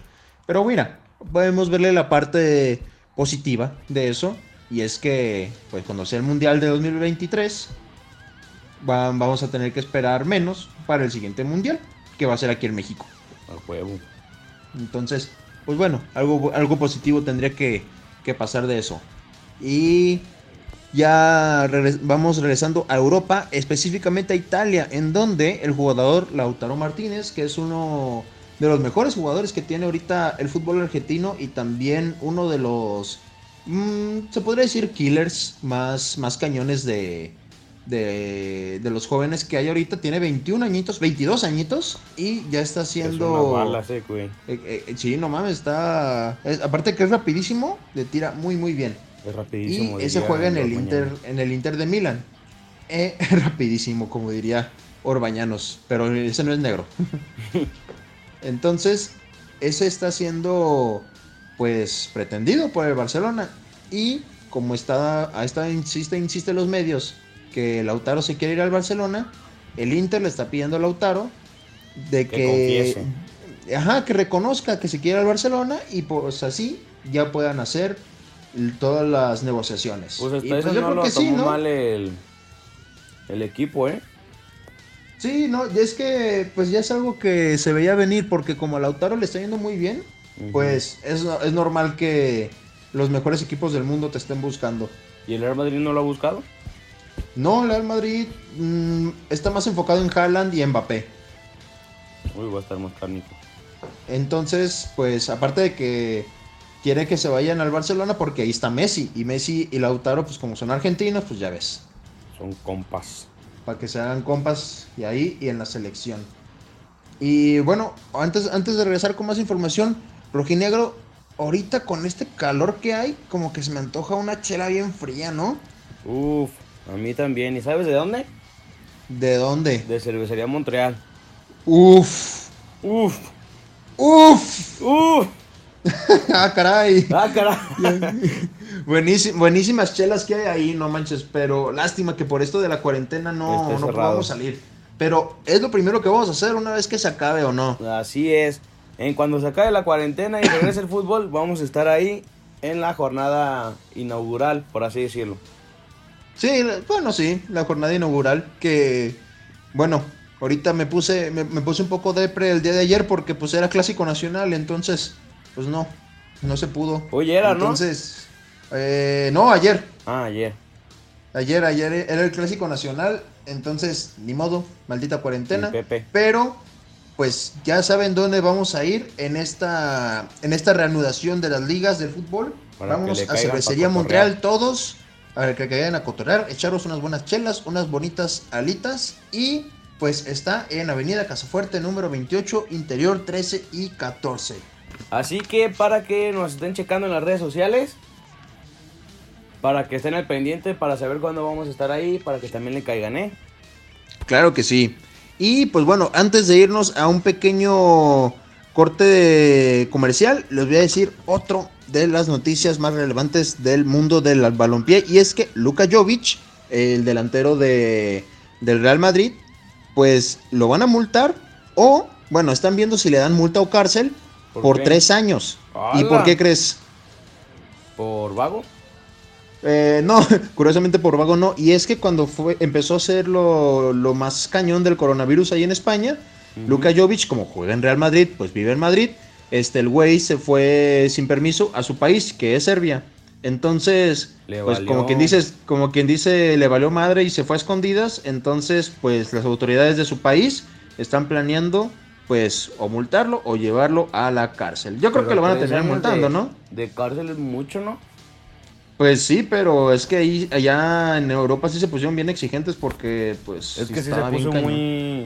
Pero mira, podemos verle la parte positiva de eso. Y es que, pues cuando sea el mundial de 2023, va- vamos a tener que esperar menos para el siguiente mundial, que va a ser aquí en México. A huevo. Entonces, pues bueno, algo, algo positivo tendría que, que pasar de eso. Y ya vamos regresando a Europa, específicamente a Italia, en donde el jugador Lautaro Martínez, que es uno de los mejores jugadores que tiene ahorita el fútbol argentino y también uno de los, mm, se podría decir, killers más, más cañones de, de, de los jóvenes que hay ahorita, tiene 21 añitos, 22 añitos y ya está haciendo... Es una bala, sí, güey. Eh, eh, sí, no mames, está. es- aparte que es rapidísimo, le tira muy muy bien. Es Y rapidísimo. ese diría juega en el. Inter, en el Inter de Milán. Eh, rapidísimo, como diría Orbañanos, pero ese no es negro. Entonces, ese está siendo pues pretendido por el Barcelona. Y como está, a esta insiste, insiste los medios que Lautaro se quiere ir al Barcelona, el Inter le está pidiendo a Lautaro de Que ajá, que reconozca que se quiere al Barcelona y pues así ya puedan hacer todas las negociaciones. Pues hasta Y, pues, yo no creo lo que sí, tomó ¿no? mal el, el equipo, ¿eh? Sí, no, y es que pues ya es algo que se veía venir porque como a Lautaro le está yendo muy bien, pues es, es normal que los mejores equipos del mundo te estén buscando. ¿Y el Real Madrid no lo ha buscado? No, el Real Madrid mm, está más enfocado en Haaland y Mbappé. Uy, va a estar más canijo. Entonces, pues aparte de que quiere que se vayan al Barcelona porque ahí está Messi y Messi y Lautaro pues como son argentinos, pues ya ves. Son compas. para que se hagan compas y ahí y en la selección. Y bueno, antes, antes de regresar con más información, Rojinegro, ahorita con este calor que hay, como que se me antoja una chela bien fría, ¿no? Uf, a mí también. ¿Y sabes de dónde? ¿De dónde? De Cervecería Montreal. Uf, Uf, uf, uf. ah, caray. Ah, caray. Buenísim- buenísimas chelas que hay ahí, no manches, pero lástima que por esto de la cuarentena no, no podamos salir. Pero es lo primero que vamos a hacer una vez que se acabe o no. Así es. En cuando se acabe la cuarentena y regrese el fútbol, vamos a estar ahí en la jornada inaugural, por así decirlo. Sí, bueno, sí, la jornada inaugural que, bueno, ahorita me puse, me, me puse un poco depre el día de ayer porque pues era clásico nacional, entonces, pues no, no se pudo. Oye, era, ¿no? Entonces, eh, no, ayer, Ah, ayer. ayer, ayer era el clásico nacional, entonces, ni modo, maldita cuarentena. Pero, pues ya saben dónde vamos a ir en esta, en esta reanudación de las ligas del fútbol. Para Vamos a Cervecería Montreal todos, a que caigan a cotorrear, echaros unas buenas chelas, unas bonitas alitas y pues está en Avenida Casafuerte número 28, interior 13 y 14. Así que para que nos estén checando en las redes sociales, para que estén al pendiente, para saber cuándo vamos a estar ahí, para que también le caigan, ¿eh? Claro que sí. Y pues bueno, antes de irnos a un pequeño corte comercial, les voy a decir otro de las noticias más relevantes del mundo del balompié. Y es que Luka Jovic, el delantero de, del Real Madrid, pues lo van a multar o, bueno, están viendo si le dan multa o cárcel ¿Por tres años. ¿Y por qué crees? ¿Por vago? Eh, no, curiosamente por vago no. Y es que cuando fue, empezó a ser lo, lo más cañón del coronavirus ahí en España. Luka Jovic, como juega en Real Madrid, pues vive en Madrid. Este, el güey se fue sin permiso a su país, que es Serbia. Entonces, Le pues valió. como quien dice, como quien dice, le valió madre y se fue a escondidas. Entonces, pues las autoridades de su país están planeando, pues, o multarlo o llevarlo a la cárcel. Yo creo Pero que lo van a terminar multando, de- ¿no? De cárcel es mucho, ¿no? Pues sí, pero es que ahí, allá en Europa sí se pusieron bien exigentes porque, pues, Es que sí se puso muy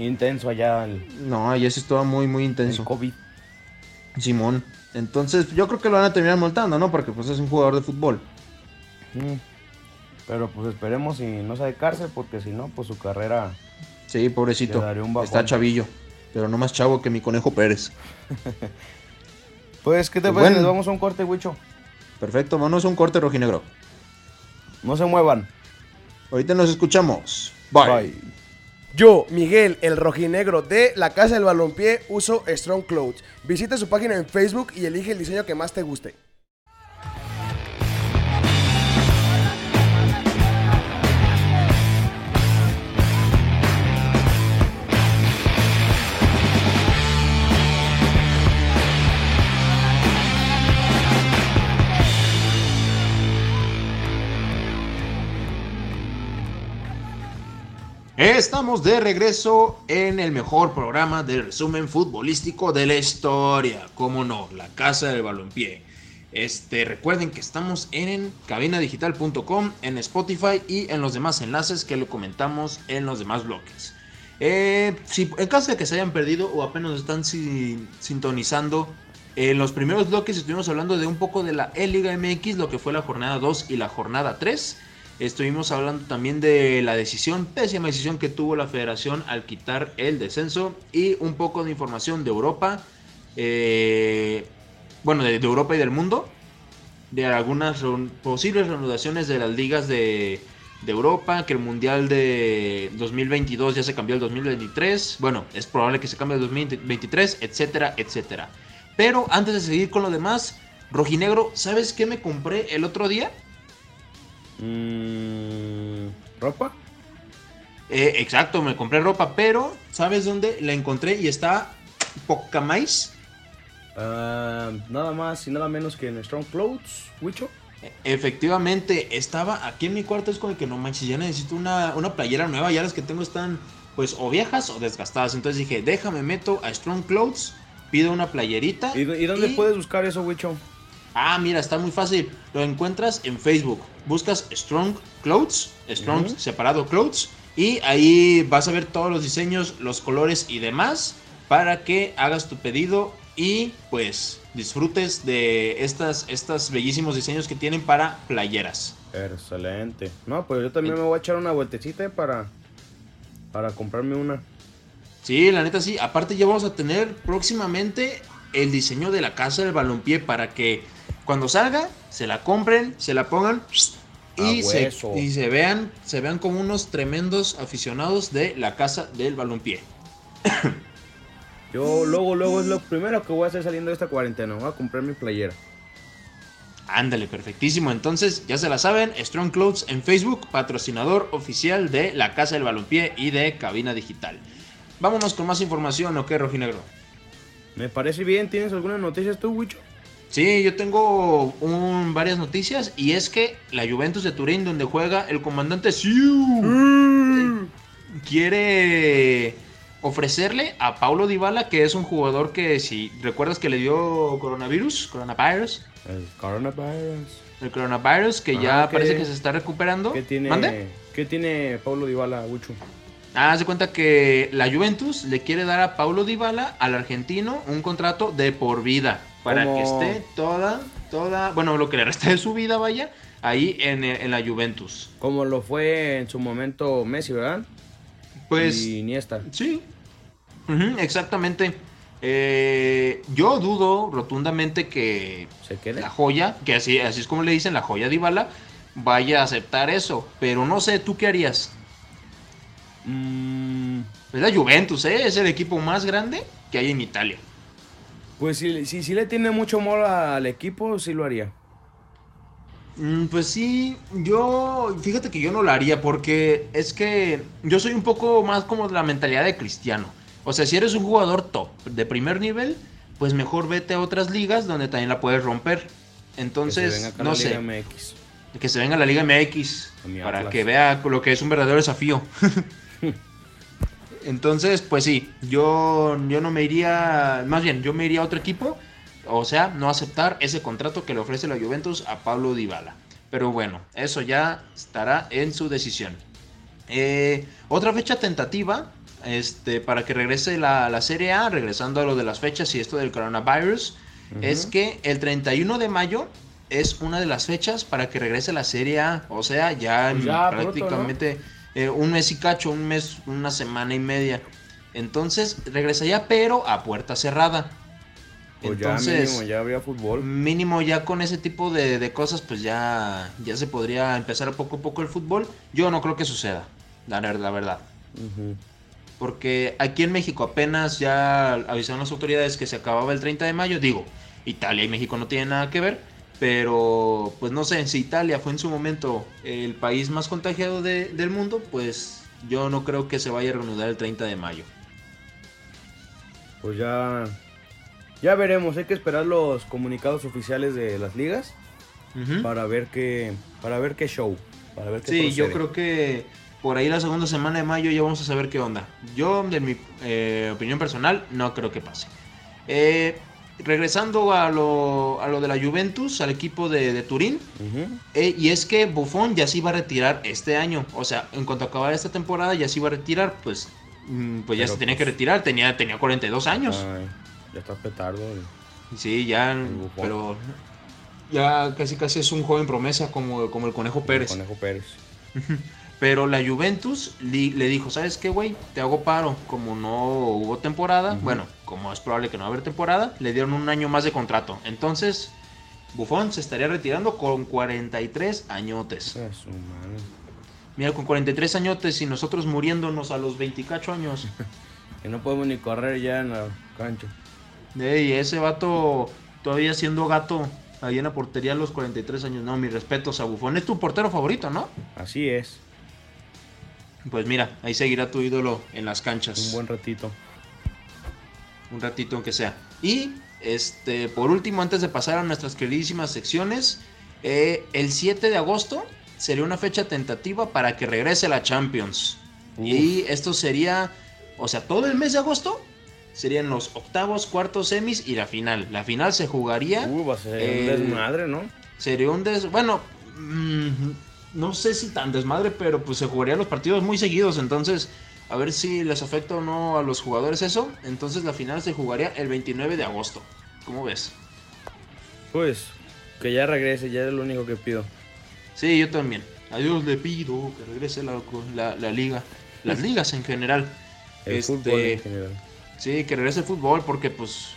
intenso allá el, No, allá sí estaba muy, muy el intenso. COVID. Simón. Entonces, yo creo que lo van a terminar multando, ¿no? Porque, pues, es un jugador de fútbol. Pero pues esperemos si no sea de cárcel, porque si no, pues su carrera... Sí, pobrecito. Un bajón. Está chavillo. Pero no más chavo que mi conejo Pérez. Pues, ¿qué te Pues parece? bueno. Vamos a un corte, Wicho. Perfecto, vámonos a un corte rojinegro. No se muevan. Ahorita nos escuchamos. Bye. Yo, Miguel, el rojinegro de la Casa del Balompié, uso Strong Clothes. Visita su página en Facebook y elige el diseño que más te guste. Estamos de regreso en el mejor programa de resumen futbolístico de la historia. Cómo no, la Casa del Balompié. Este, recuerden que estamos en cabinadigital.com, en Spotify y en los demás enlaces que lo comentamos en los demás bloques. Eh, si, en caso de que se hayan perdido o apenas están si- sintonizando, en los primeros bloques estuvimos hablando de un poco de la E-Liga MX, lo que fue la jornada 2 y la jornada 3. Estuvimos hablando también de la decisión, pésima decisión que tuvo la federación al quitar el descenso y un poco de información de Europa, eh, bueno, de, Europa y del mundo, de algunas posibles reanudaciones de las ligas de, de Europa, que el Mundial de 2022 ya se cambió al 2023, bueno, es probable que se cambie al 2023, etcétera, etcétera. Pero antes de seguir con lo demás, Rojinegro, ¿sabes qué me compré el otro día? Mm, ¿Ropa? Eh, exacto, me compré ropa, pero ¿sabes dónde la encontré? Y está poca más. Ah, nada más y nada menos que en Strong Clothes, Wicho. Efectivamente, estaba aquí en mi cuarto. Es como que no manches, ya necesito una, una playera nueva. Ya las que tengo están, pues, o viejas o desgastadas. Entonces dije, déjame, meto a Strong Clothes, pido una playerita. ¿Y, y dónde puedes buscar eso, Wicho? Ah, mira, está muy fácil. Lo encuentras en Facebook. Buscas Strong Clothes, Strong separado Clothes. Y ahí vas a ver todos los diseños, los colores y demás para que hagas tu pedido y pues disfrutes de estas, estos bellísimos diseños que tienen para playeras. Excelente. No, pues yo también me voy a echar una vueltecita para, para comprarme una. Sí, la neta sí. Aparte ya vamos a tener próximamente el diseño de la casa del balompié para que cuando salga se la compren, se la pongan y, se, hueso. y se vean se vean como unos tremendos aficionados de la casa del balompié. Yo luego, luego es lo primero que voy a hacer saliendo de esta cuarentena. Voy a comprar mi playera. Ándale, perfectísimo. Entonces, ya se la saben, Strong Clothes en Facebook, patrocinador oficial de la Casa del Balompié y de Cabina Digital. Vámonos con más información, ¿o qué, Rojinegro? Me parece bien. ¿Tienes algunas noticias tú, Wicho? Sí, yo tengo un- varias noticias y es que la Juventus de Turín, donde juega el comandante Siu, quiere ofrecerle a Paulo Dybala, que es un jugador que, si recuerdas que le dio coronavirus, coronavirus, El coronavirus. el coronavirus, que ya ¿qué- parece que se está recuperando. ¿Qué tiene, ¿Mande? ¿Qué tiene Pablo Dybala? Ah, haz de cuenta que la Juventus le quiere dar a Paulo Dybala, al argentino, un contrato de por vida. Para que esté toda, toda, bueno, lo que le resta de su vida, vaya, ahí en, en la Juventus. Como lo fue en su momento Messi, ¿verdad? Pues, Y Iniesta. sí. Exactamente. Eh, yo dudo rotundamente que ¿Se queda? la joya, que así, así es como le dicen, la joya Dybala, vaya a aceptar eso. Pero no sé, ¿tú qué harías? Mm, Es la Juventus, ¿eh? Es el equipo más grande que hay en Italia. Pues si, si, si le tiene mucho amor al equipo, sí lo haría. Mm, Pues sí, yo, fíjate que yo no lo haría porque es que yo soy un poco más como de la mentalidad de cristiano. O sea, si eres un jugador top de primer nivel, pues mejor vete a otras ligas donde también la puedes romper. Que se Entonces, no la sé, Liga MX. que se venga a la Liga MX para Atlas. que vea lo que es un verdadero desafío. Entonces, pues sí, yo, yo no me iría, más bien, yo me iría a otro equipo, o sea, no aceptar ese contrato que le ofrece la Juventus a Pablo Dybala. Pero bueno, eso ya estará en su decisión. Eh, otra fecha tentativa, este, para que regrese la, la Serie A, regresando a lo de las fechas y esto del coronavirus, es que el 31 de mayo es una de las fechas para que regrese la Serie A. O sea, ya, Pues pronto, prácticamente eh, un mes y cacho, un mes, una semana y media. Entonces regresa ya, pero a puerta cerrada. Pues ya Entonces, mínimo, ya habría fútbol. mínimo ya con ese tipo de, de cosas, pues ya, ya se podría empezar poco a poco el fútbol. Yo no creo que suceda, la, la verdad. Porque aquí en México apenas ya avisaron las autoridades que se acababa el 30 de mayo. Digo, Italia y México no tienen nada que ver. Pero, pues no sé, si Italia fue en su momento el país más contagiado de- del mundo, pues yo no creo que se vaya a reanudar el 30 de mayo. Pues ya. Ya veremos, hay que esperar los comunicados oficiales de las ligas para ver qué. Para ver qué show. Para ver qué Sí, yo creo que por ahí la segunda semana de mayo ya vamos a saber qué onda. Yo, de mi eh, opinión personal, no creo que pase. Eh, regresando a lo, a lo de la Juventus, al equipo de, de Turín, eh, y es que Buffon ya se iba a retirar este año. O sea, en cuanto acabara esta temporada ya se iba a retirar, pues, mm, pues ya Pero, se tenía pues, que retirar, tenía, tenía 42 años. Ay, ya está petardo. y- Sí, ya, pero ya casi casi es un joven promesa como, como el Conejo Pérez. Conejo Pérez. Pero la Juventus le dijo, ¿sabes qué, güey? Te hago paro. Como no hubo temporada, bueno, como es probable que no va a haber temporada, le dieron un año más de contrato. Entonces, Buffon se estaría retirando con 43 añotes. Madre. Mira, con 43 añotes y nosotros muriéndonos a los 24 años. Que no podemos ni correr ya en la cancha. Ey, ese vato todavía siendo gato ahí en la portería a los 43 años. No, mis respetos a Buffon. Es tu portero favorito, ¿no? Así es. Pues mira, ahí seguirá tu ídolo en las canchas. Un buen ratito. un ratito aunque sea. Y este, por último, antes de pasar a nuestras queridísimas secciones, eh, el 7 de agosto sería una fecha tentativa para que regrese la Champions. Y esto sería, o sea, todo el mes de agosto serían los octavos, cuartos, semis y la final. La final se jugaría, Uh, va a ser un desmadre, ¿no? sería un des... Bueno, mm, no sé si tan desmadre, pero pues se jugarían los partidos muy seguidos, entonces a ver si les afecta o no a los jugadores eso. Entonces la final se jugaría el 29 de agosto. ¿Cómo ves? Pues, que ya regrese, ya es lo único que pido. Sí, yo también. A Dios le pido que regrese la, la- la liga. Las ligas en general. El Este, fútbol en general. Sí, que regrese el fútbol porque pues...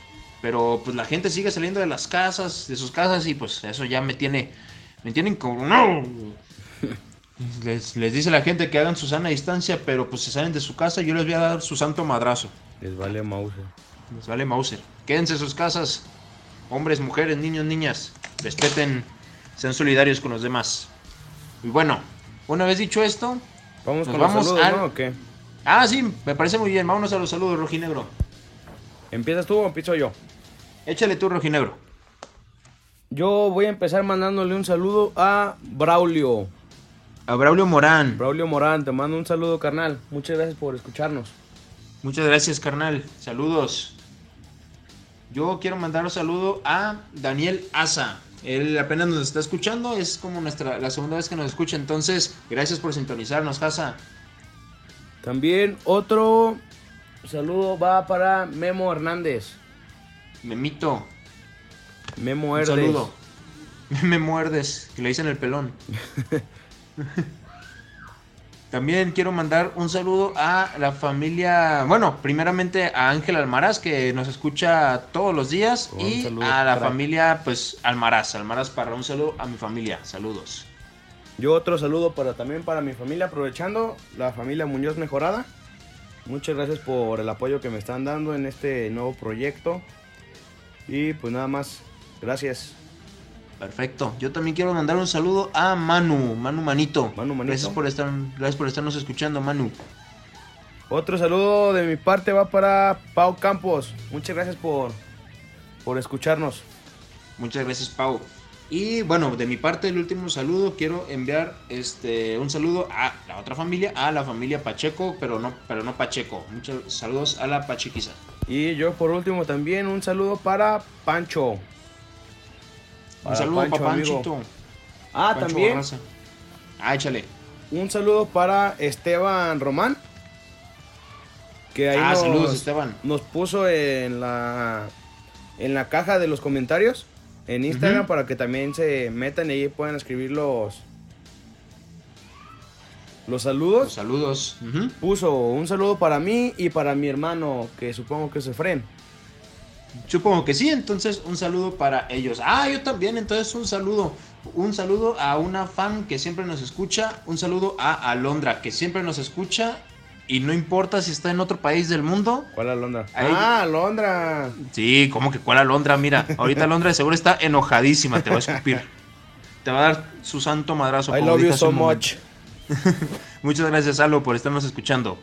Pero pues la gente sigue saliendo de las casas, de sus casas y pues eso ya me tiene... Me tienen como... ¡No! Les, les dice la gente que hagan su sana distancia, pero pues se salen de su casa y yo les voy a dar su santo madrazo. Les vale Mauser. Les vale Mauser. Quédense en sus casas. Hombres, mujeres, niños, niñas. Respeten, sean solidarios con los demás. Y bueno, una vez dicho esto... Vamos Nos con vamos los saludos, al- ¿no? ¿O qué? Ah, sí, me parece muy bien. Vámonos a los saludos, Rojinegro. ¿Empiezas tú o empiezo yo? Échale tú, Rojinegro. Yo voy a empezar mandándole un saludo a Braulio. A Braulio Morán. Braulio Morán, te mando un saludo, carnal. Muchas gracias por escucharnos. Muchas gracias, carnal. Saludos. Yo quiero mandar un saludo a Daniel Asa. Él apenas nos está escuchando, es como nuestra la segunda vez que nos escucha, entonces gracias por sintonizarnos, Asa. También otro saludo va para Memo Hernández. Memito, Memo un Herdes. saludo. Me muerdes, que le dicen el pelón. También quiero mandar un saludo a la familia, bueno, primeramente a Ángel Almaraz que nos escucha todos los días Un y saludo, a la crack. familia pues Almaraz, Almaraz para un saludo a mi familia, saludos. Yo otro saludo para también para mi familia, aprovechando la familia Muñoz Mejorada. Muchas gracias por el apoyo que me están dando en este nuevo proyecto. Y pues nada más, gracias. Perfecto. Yo también quiero mandar un saludo a Manu, Manu Manito. Manu Manito. Gracias por estar, gracias por estarnos escuchando, Manu. Otro saludo de mi parte va para Pau Campos. Muchas gracias por, por escucharnos. Muchas gracias, Pau. Y bueno, de mi parte, el último saludo, quiero enviar este un saludo a la otra familia, a la familia Pacheco, pero no, pero no Pacheco. Muchos saludos a la Pachequiza. Y yo por último también un saludo para Pancho. Un saludo para amigo. Panchito. Ah, Pancho también Barraza. Ah, échale. un saludo para Esteban Román. Que ahí Ah, nos, saludos, Esteban. nos puso en la en la caja de los comentarios en Instagram para que también se metan y ahí puedan escribir los los saludos. Los saludos. Puso un saludo para mí y para mi hermano, que supongo que es Efren. Supongo que sí, entonces un saludo para ellos. Ah, yo también, entonces un saludo. Un saludo a una fan que siempre nos escucha. Un saludo a Alondra, que siempre nos escucha. Y no importa si está en otro país del mundo. ¿Cuál Alondra? Ahí- Ah, Alondra. Sí, como que cuál Alondra, mira. Ahorita Alondra seguro está enojadísima, te va a escupir. Te va a dar su santo madrazo. I como love you so much. Muchas gracias, Alo, por estarnos escuchando.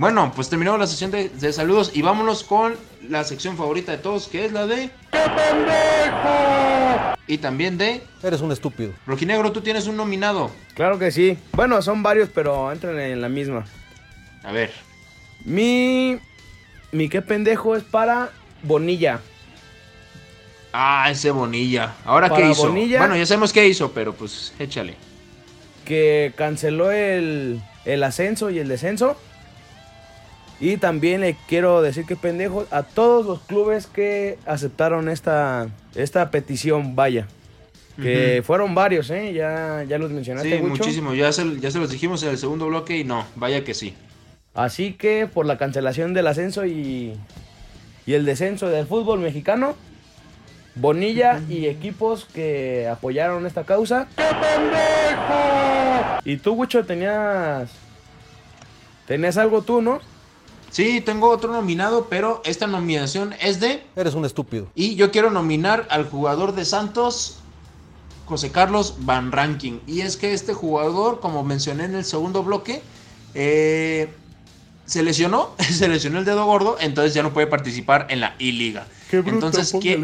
Bueno, pues terminamos la sesión de, de saludos y vámonos con la sección favorita de todos, que es la de... Y también de... Eres un estúpido. Rojinegro, tú tienes un nominado. Claro que sí. Bueno, son varios, pero entran en la misma. A ver. Mi. Mi qué pendejo es para Bonilla. Ah, ese Bonilla. ¿Ahora Para qué hizo? Bonilla. Bueno, ya sabemos qué hizo, pero pues échale. Que canceló el, el ascenso y el descenso. Y también le quiero decir que pendejo a todos los clubes que aceptaron esta, esta petición, vaya. Que fueron varios, ¿eh? Ya, ya los mencionaste, Sí, Wicho. muchísimo. Ya se, ya se los dijimos en el segundo bloque y no, vaya que sí. Así que por la cancelación del ascenso y, y el descenso del fútbol mexicano, Bonilla y equipos que apoyaron esta causa. Y tú, Wicho, tenías. Tenías algo tú, ¿no? Sí, tengo otro nominado, pero esta nominación es de... Eres un estúpido. Y yo quiero nominar al jugador de Santos, José Carlos Van Ranking. Y es que este jugador, como mencioné en el segundo bloque, eh, se lesionó, se lesionó el dedo gordo, entonces ya no puede participar en la I-Liga. Entonces, ¿qué,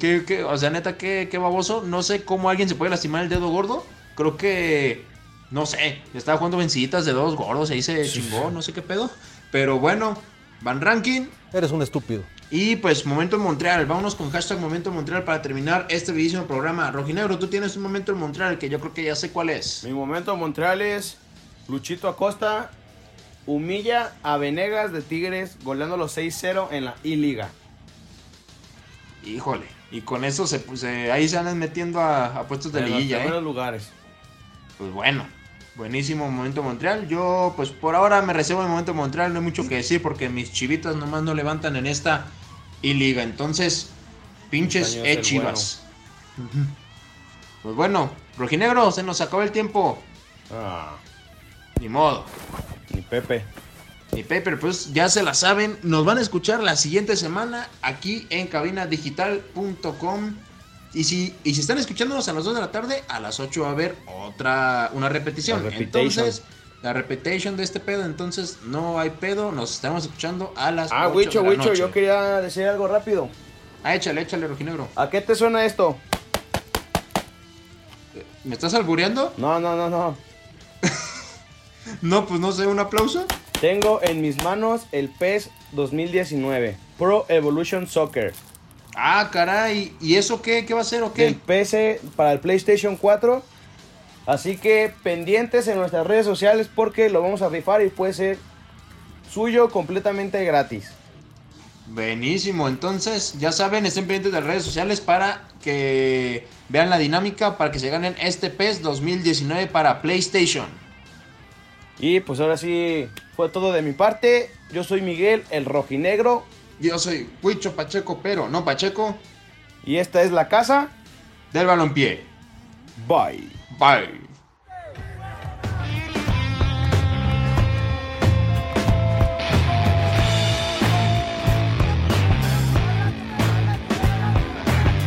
qué- qué- o sea, neta, qué, qué baboso. No sé cómo alguien se puede lastimar el dedo gordo. Creo que, no sé, estaba jugando venciditas de dedos gordos, ahí se chingó, no sé qué pedo. Pero bueno, Van Ranking. Eres un estúpido. Y pues Momento en Montreal. Vámonos con hashtag Momento en Montreal para terminar este bellísimo programa. Rojinegro, tú tienes un momento en Montreal que yo creo que ya sé cuál es. Mi momento en Montreal es Luchito Acosta humilla a Venegas de Tigres goleando los 6-0 en la I-Liga. Híjole. Y con eso se, pues, eh, ahí se andan metiendo a, a puestos de En los liguilla, primeros ¿eh? lugares. Pues bueno. Buenísimo momento Montreal. Yo, pues por ahora me reservo el momento Montreal. No hay mucho que decir porque mis chivitas nomás no levantan en esta I-Liga. Entonces, pinches el chivas. Ujú. Pues bueno, Rojinegro, se nos acabó el tiempo. Ah, Ni modo. ni Pepe. Mi paper, pues ya se la saben. Nos van a escuchar la siguiente semana aquí en cabinadigital.com. Y si, y si están escuchándonos a las 2 de la tarde, a las 8 va a haber otra, una repetición. Entonces, la repetition de este pedo. Entonces, no hay pedo. Nos estamos escuchando a las Ah, 8 Wicho, de la Wicho, noche. yo quería decir algo rápido. Ah, échale, échale, rojinegro. ¿A qué te suena esto? ¿Me estás albureando? No, no, no, no. No, pues no sé, un aplauso. Tengo en mis manos el PES 2019, Pro Evolution Soccer. Ah, caray. ¿Y eso qué? ¿Qué va a ser o qué? Del PC para el PlayStation 4. Así que pendientes en nuestras redes sociales porque lo vamos a rifar y puede ser suyo completamente gratis. Buenísimo, entonces ya saben, estén pendientes de las redes sociales para que vean la dinámica para que se ganen este PES 2019 para PlayStation. Y pues ahora sí fue todo de mi parte. Yo soy Miguel, el rojinegro. Yo soy Huicho Pacheco, pero no Pacheco, Y esta es la casa. del balompié. Bye. Bye.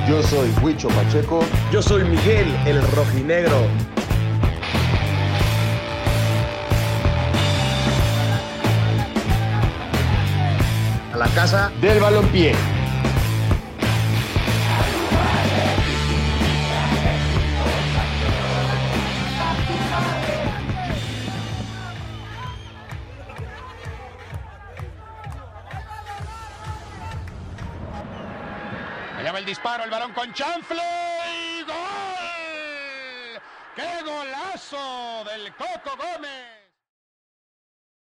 Yo soy Huicho Pacheco. Yo soy Miguel, el rojinegro. A la casa Del balompié. Allá el disparo, el balón con chanfle y gol. ¡Qué golazo del Coco Gómez!